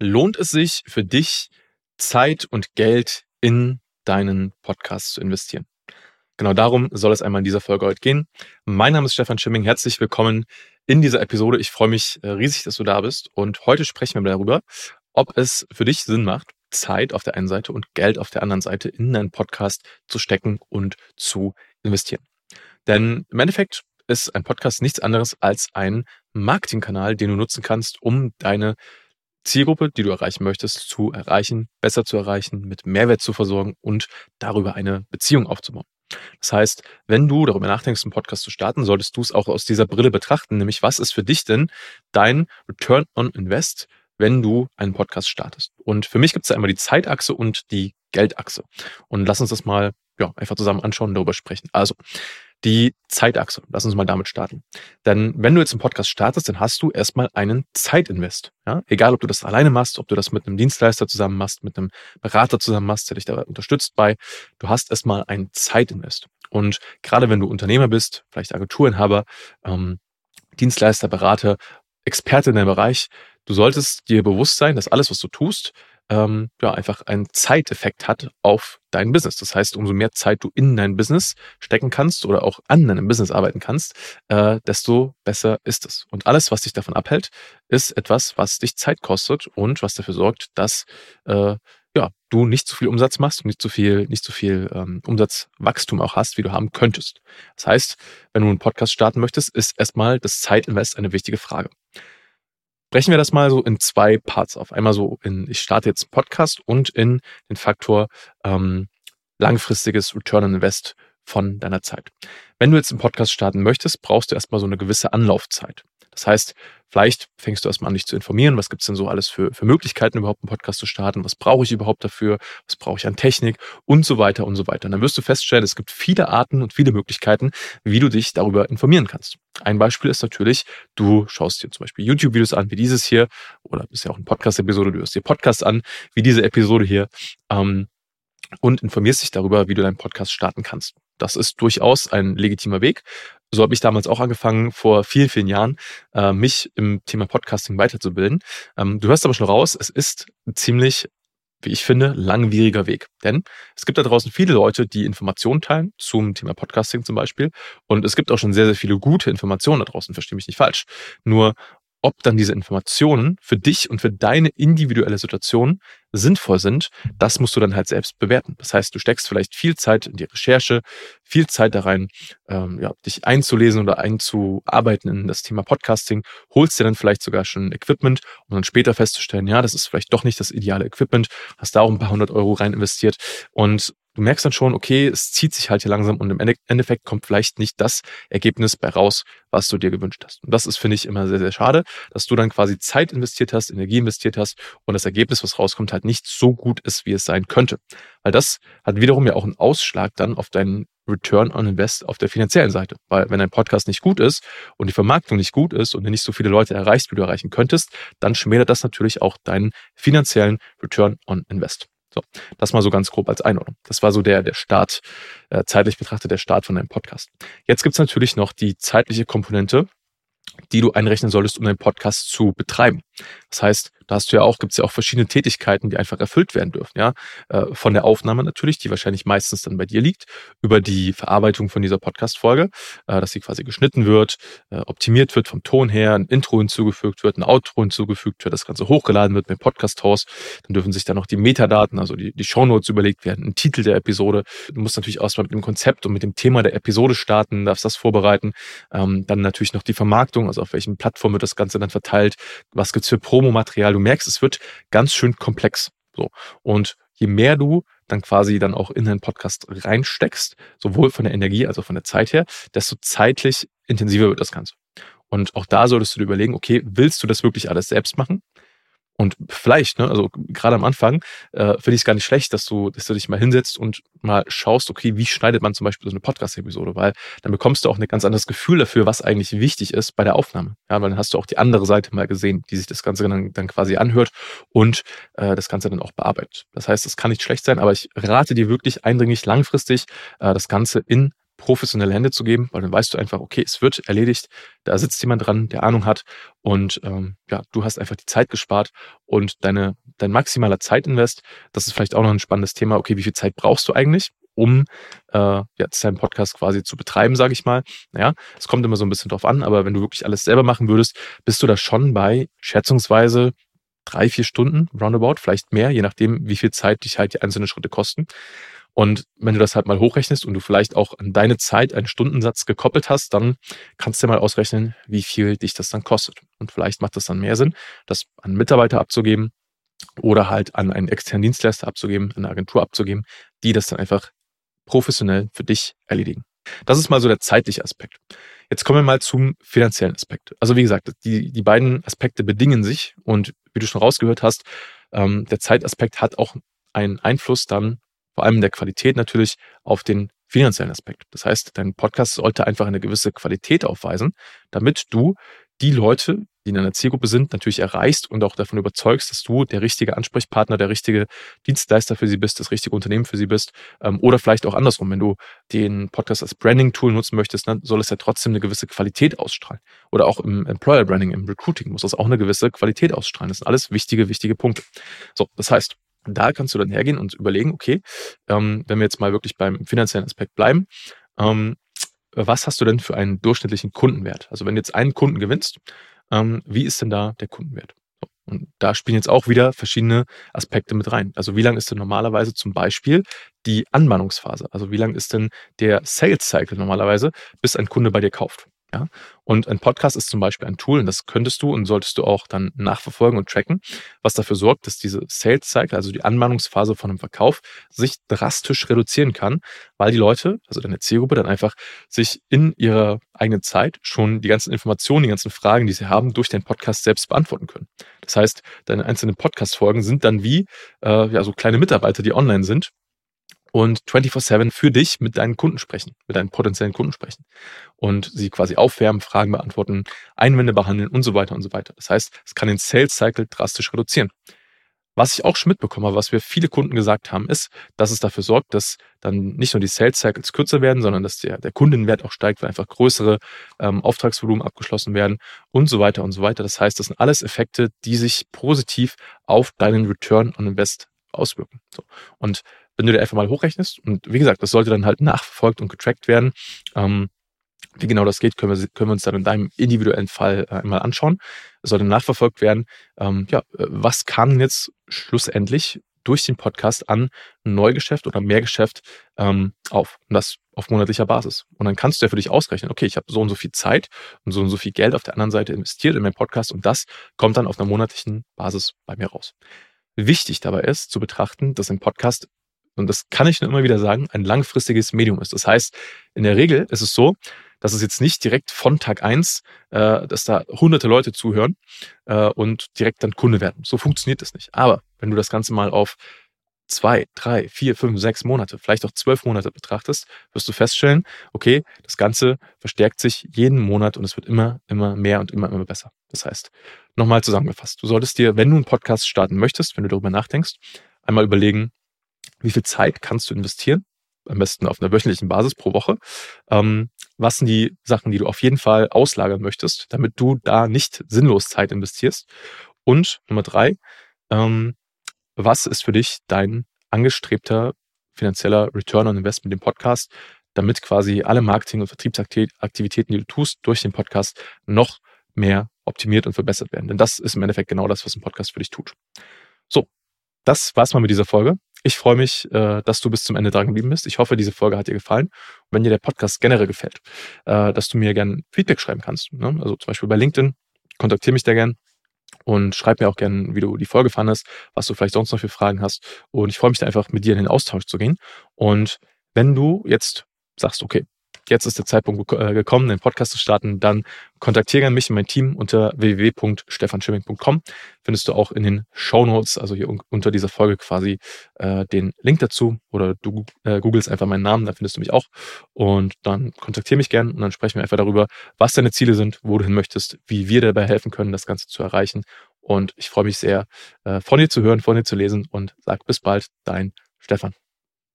lohnt es sich für dich, Zeit und Geld in deinen Podcast zu investieren? Genau darum soll es einmal in dieser Folge heute gehen. Mein Name ist Stefan Schimming. Herzlich willkommen in dieser Episode. Ich freue mich äh, riesig, dass du da bist. Und heute sprechen wir darüber, ob es für dich Sinn macht, Zeit auf der einen Seite und Geld auf der anderen Seite in deinen Podcast zu stecken und zu investieren. Denn im Endeffekt ist ein Podcast nichts anderes als ein Marketingkanal, den du nutzen kannst, um deine Zielgruppe, die du erreichen möchtest, zu erreichen, besser zu erreichen, mit Mehrwert zu versorgen und darüber eine Beziehung aufzubauen. Das heißt, wenn du darüber nachdenkst, einen Podcast zu starten, solltest du es auch aus dieser Brille betrachten, nämlich was ist für dich denn dein Return on Invest, wenn du einen Podcast startest? Und für mich gibt es da einmal die Zeitachse und die Geldachse. Und lass uns das mal ja, einfach zusammen anschauen und darüber sprechen. Also, die Zeitachse. Lass uns mal damit starten. Denn wenn du jetzt einen Podcast startest, dann hast du erstmal einen Zeitinvest. Ja? Egal, ob du das alleine machst, ob du das mit einem Dienstleister zusammen machst, mit einem Berater zusammen machst, der dich da unterstützt bei. Du hast erstmal einen Zeitinvest. Und gerade wenn du Unternehmer bist, vielleicht Agenturinhaber, ähm, Dienstleister, Berater, Experte in deinem Bereich, du solltest dir bewusst sein, dass alles, was du tust, ähm, ja, einfach einen Zeiteffekt hat auf dein Business. Das heißt, umso mehr Zeit du in dein Business stecken kannst oder auch an deinem Business arbeiten kannst, äh, desto besser ist es. Und alles, was dich davon abhält, ist etwas, was dich Zeit kostet und was dafür sorgt, dass äh, ja, du nicht zu viel Umsatz machst und nicht zu viel, nicht zu viel ähm, Umsatzwachstum auch hast, wie du haben könntest. Das heißt, wenn du einen Podcast starten möchtest, ist erstmal das Zeitinvest eine wichtige Frage brechen wir das mal so in zwei Parts auf. Einmal so in, ich starte jetzt einen Podcast und in den Faktor ähm, langfristiges Return on Invest von deiner Zeit. Wenn du jetzt einen Podcast starten möchtest, brauchst du erstmal so eine gewisse Anlaufzeit. Das heißt, vielleicht fängst du erstmal an, dich zu informieren, was gibt es denn so alles für, für Möglichkeiten, überhaupt einen Podcast zu starten, was brauche ich überhaupt dafür, was brauche ich an Technik und so weiter und so weiter. Und dann wirst du feststellen, es gibt viele Arten und viele Möglichkeiten, wie du dich darüber informieren kannst. Ein Beispiel ist natürlich, du schaust dir zum Beispiel YouTube-Videos an, wie dieses hier, oder ist ja auch eine Podcast-Episode, du hörst dir Podcasts an, wie diese Episode hier, ähm, und informierst dich darüber, wie du deinen Podcast starten kannst. Das ist durchaus ein legitimer Weg so habe ich damals auch angefangen, vor vielen, vielen Jahren, äh, mich im Thema Podcasting weiterzubilden. Ähm, du hörst aber schon raus, es ist ziemlich, wie ich finde, langwieriger Weg. Denn es gibt da draußen viele Leute, die Informationen teilen, zum Thema Podcasting zum Beispiel. Und es gibt auch schon sehr, sehr viele gute Informationen da draußen, verstehe mich nicht falsch. Nur ob dann diese Informationen für dich und für deine individuelle Situation sinnvoll sind, das musst du dann halt selbst bewerten. Das heißt, du steckst vielleicht viel Zeit in die Recherche, viel Zeit da rein, ähm, ja, dich einzulesen oder einzuarbeiten in das Thema Podcasting, holst dir dann vielleicht sogar schon Equipment, um dann später festzustellen, ja, das ist vielleicht doch nicht das ideale Equipment, hast da auch ein paar hundert Euro rein investiert und du merkst dann schon, okay, es zieht sich halt hier langsam und im Endeffekt kommt vielleicht nicht das Ergebnis bei raus, was du dir gewünscht hast. Und das ist, finde ich, immer sehr, sehr schade, dass du dann quasi Zeit investiert hast, Energie investiert hast und das Ergebnis, was rauskommt, halt nicht so gut ist, wie es sein könnte. Weil das hat wiederum ja auch einen Ausschlag dann auf deinen Return on Invest auf der finanziellen Seite. Weil wenn dein Podcast nicht gut ist und die Vermarktung nicht gut ist und du nicht so viele Leute erreichst, wie du erreichen könntest, dann schmälert das natürlich auch deinen finanziellen Return on Invest. So, das mal so ganz grob als Einordnung. Das war so der, der Start, äh, zeitlich betrachtet, der Start von deinem Podcast. Jetzt gibt's natürlich noch die zeitliche Komponente, die du einrechnen solltest, um deinen Podcast zu betreiben. Das heißt, da hast du ja auch, gibt es ja auch verschiedene Tätigkeiten, die einfach erfüllt werden dürfen, ja. Äh, von der Aufnahme natürlich, die wahrscheinlich meistens dann bei dir liegt, über die Verarbeitung von dieser Podcast-Folge, äh, dass sie quasi geschnitten wird, äh, optimiert wird vom Ton her, ein Intro hinzugefügt wird, ein Outro hinzugefügt wird, das Ganze hochgeladen wird mit Podcast-Host. Dann dürfen sich dann noch die Metadaten, also die, die Shownotes überlegt werden, ein Titel der Episode. Du musst natürlich erstmal mit dem Konzept und mit dem Thema der Episode starten, darfst das vorbereiten. Ähm, dann natürlich noch die Vermarktung, also auf welchen Plattformen wird das Ganze dann verteilt, was gibt's für Promomaterial merkst, es wird ganz schön komplex. So. Und je mehr du dann quasi dann auch in deinen Podcast reinsteckst, sowohl von der Energie als auch von der Zeit her, desto zeitlich intensiver wird das Ganze. Und auch da solltest du dir überlegen, okay, willst du das wirklich alles selbst machen? Und vielleicht, ne, also gerade am Anfang, äh, finde ich es gar nicht schlecht, dass du, dass du dich mal hinsetzt und mal schaust, okay, wie schneidet man zum Beispiel so eine Podcast-Episode, weil dann bekommst du auch ein ganz anderes Gefühl dafür, was eigentlich wichtig ist bei der Aufnahme. Ja, weil dann hast du auch die andere Seite mal gesehen, die sich das Ganze dann, dann quasi anhört und äh, das Ganze dann auch bearbeitet. Das heißt, es kann nicht schlecht sein, aber ich rate dir wirklich eindringlich langfristig, äh, das Ganze in professionelle Hände zu geben, weil dann weißt du einfach, okay, es wird erledigt, da sitzt jemand dran, der Ahnung hat und ähm, ja, du hast einfach die Zeit gespart und deine, dein maximaler Zeitinvest, das ist vielleicht auch noch ein spannendes Thema, okay, wie viel Zeit brauchst du eigentlich? um äh, jetzt deinen Podcast quasi zu betreiben, sage ich mal. Naja, es kommt immer so ein bisschen drauf an, aber wenn du wirklich alles selber machen würdest, bist du da schon bei schätzungsweise drei, vier Stunden roundabout, vielleicht mehr, je nachdem, wie viel Zeit dich halt die einzelnen Schritte kosten. Und wenn du das halt mal hochrechnest und du vielleicht auch an deine Zeit einen Stundensatz gekoppelt hast, dann kannst du dir mal ausrechnen, wie viel dich das dann kostet. Und vielleicht macht es dann mehr Sinn, das an Mitarbeiter abzugeben oder halt an einen externen Dienstleister abzugeben, eine Agentur abzugeben, die das dann einfach professionell für dich erledigen. Das ist mal so der zeitliche Aspekt. Jetzt kommen wir mal zum finanziellen Aspekt. Also wie gesagt, die, die beiden Aspekte bedingen sich und wie du schon rausgehört hast, ähm, der Zeitaspekt hat auch einen Einfluss dann, vor allem der Qualität natürlich, auf den finanziellen Aspekt. Das heißt, dein Podcast sollte einfach eine gewisse Qualität aufweisen, damit du die Leute, die in einer Zielgruppe sind, natürlich erreichst und auch davon überzeugst, dass du der richtige Ansprechpartner, der richtige Dienstleister für sie bist, das richtige Unternehmen für sie bist. Ähm, oder vielleicht auch andersrum, wenn du den Podcast als Branding-Tool nutzen möchtest, dann soll es ja trotzdem eine gewisse Qualität ausstrahlen. Oder auch im Employer Branding, im Recruiting muss das auch eine gewisse Qualität ausstrahlen. Das sind alles wichtige, wichtige Punkte. So, das heißt, da kannst du dann hergehen und überlegen, okay, ähm, wenn wir jetzt mal wirklich beim finanziellen Aspekt bleiben, ähm, was hast du denn für einen durchschnittlichen Kundenwert? Also wenn du jetzt einen Kunden gewinnst, ähm, wie ist denn da der Kundenwert? Und da spielen jetzt auch wieder verschiedene Aspekte mit rein. Also wie lang ist denn normalerweise zum Beispiel die Anbahnungsphase? Also wie lang ist denn der Sales Cycle normalerweise, bis ein Kunde bei dir kauft? Ja? Und ein Podcast ist zum Beispiel ein Tool, und das könntest du und solltest du auch dann nachverfolgen und tracken, was dafür sorgt, dass diese Sales Cycle, also die Anmahnungsphase von einem Verkauf, sich drastisch reduzieren kann, weil die Leute, also deine Zielgruppe, dann einfach sich in ihrer eigenen Zeit schon die ganzen Informationen, die ganzen Fragen, die sie haben, durch den Podcast selbst beantworten können. Das heißt, deine einzelnen Podcast-Folgen sind dann wie äh, ja, so kleine Mitarbeiter, die online sind und 24-7 für dich mit deinen Kunden sprechen, mit deinen potenziellen Kunden sprechen und sie quasi aufwärmen, Fragen beantworten, Einwände behandeln und so weiter und so weiter. Das heißt, es kann den Sales Cycle drastisch reduzieren. Was ich auch schon mitbekommen habe, was wir viele Kunden gesagt haben, ist, dass es dafür sorgt, dass dann nicht nur die Sales Cycles kürzer werden, sondern dass der, der Kundenwert auch steigt, weil einfach größere ähm, Auftragsvolumen abgeschlossen werden und so weiter und so weiter. Das heißt, das sind alles Effekte, die sich positiv auf deinen Return on Invest auswirken. So. Und wenn du dir einfach mal hochrechnest, und wie gesagt, das sollte dann halt nachverfolgt und getrackt werden, ähm, wie genau das geht, können wir, können wir uns dann in deinem individuellen Fall äh, einmal anschauen. Es sollte nachverfolgt werden, ähm, ja, äh, was kam jetzt schlussendlich durch den Podcast an Neugeschäft oder Mehrgeschäft ähm, auf. Und das auf monatlicher Basis. Und dann kannst du ja für dich ausrechnen, okay, ich habe so und so viel Zeit und so und so viel Geld auf der anderen Seite investiert in meinen Podcast und das kommt dann auf einer monatlichen Basis bei mir raus. Wichtig dabei ist zu betrachten, dass ein Podcast und das kann ich nur immer wieder sagen, ein langfristiges Medium ist. Das heißt, in der Regel ist es so, dass es jetzt nicht direkt von Tag eins, äh, dass da hunderte Leute zuhören äh, und direkt dann Kunde werden. So funktioniert das nicht. Aber wenn du das Ganze mal auf zwei, drei, vier, fünf, sechs Monate, vielleicht auch zwölf Monate betrachtest, wirst du feststellen, okay, das Ganze verstärkt sich jeden Monat und es wird immer, immer mehr und immer, immer besser. Das heißt, nochmal zusammengefasst, du solltest dir, wenn du einen Podcast starten möchtest, wenn du darüber nachdenkst, einmal überlegen, wie viel Zeit kannst du investieren? Am besten auf einer wöchentlichen Basis pro Woche. Ähm, was sind die Sachen, die du auf jeden Fall auslagern möchtest, damit du da nicht sinnlos Zeit investierst? Und Nummer drei, ähm, was ist für dich dein angestrebter finanzieller Return on Investment im Podcast, damit quasi alle Marketing- und Vertriebsaktivitäten, die du tust, durch den Podcast noch mehr optimiert und verbessert werden. Denn das ist im Endeffekt genau das, was ein Podcast für dich tut. So, das war's mal mit dieser Folge. Ich freue mich, äh, dass du bis zum Ende dran geblieben bist. Ich hoffe, diese Folge hat dir gefallen. Und wenn dir der Podcast generell gefällt, äh, dass du mir gerne Feedback schreiben kannst. Ne? Also zum Beispiel bei LinkedIn, kontaktiere mich da gern und schreib mir auch gerne, wie du die Folge fandest, was du vielleicht sonst noch für Fragen hast. Und ich freue mich da einfach, mit dir in den Austausch zu gehen. Und wenn du jetzt sagst, okay, jetzt ist der Zeitpunkt äh, gekommen, den Podcast zu starten, dann kontaktiere gerne mich und mein Team unter www.stefanschimming.com. Findest du auch in den Show Notes, also hier unter dieser Folge quasi äh, den Link dazu. Oder du äh, googelst einfach meinen Namen, da findest du mich auch. Und dann kontaktiere mich gerne und dann sprechen wir einfach darüber, was deine Ziele sind, wo du hin möchtest, wie wir dabei helfen können, das Ganze zu erreichen. Und ich freue mich sehr, von dir zu hören, von dir zu lesen. Und sag bis bald, dein Stefan.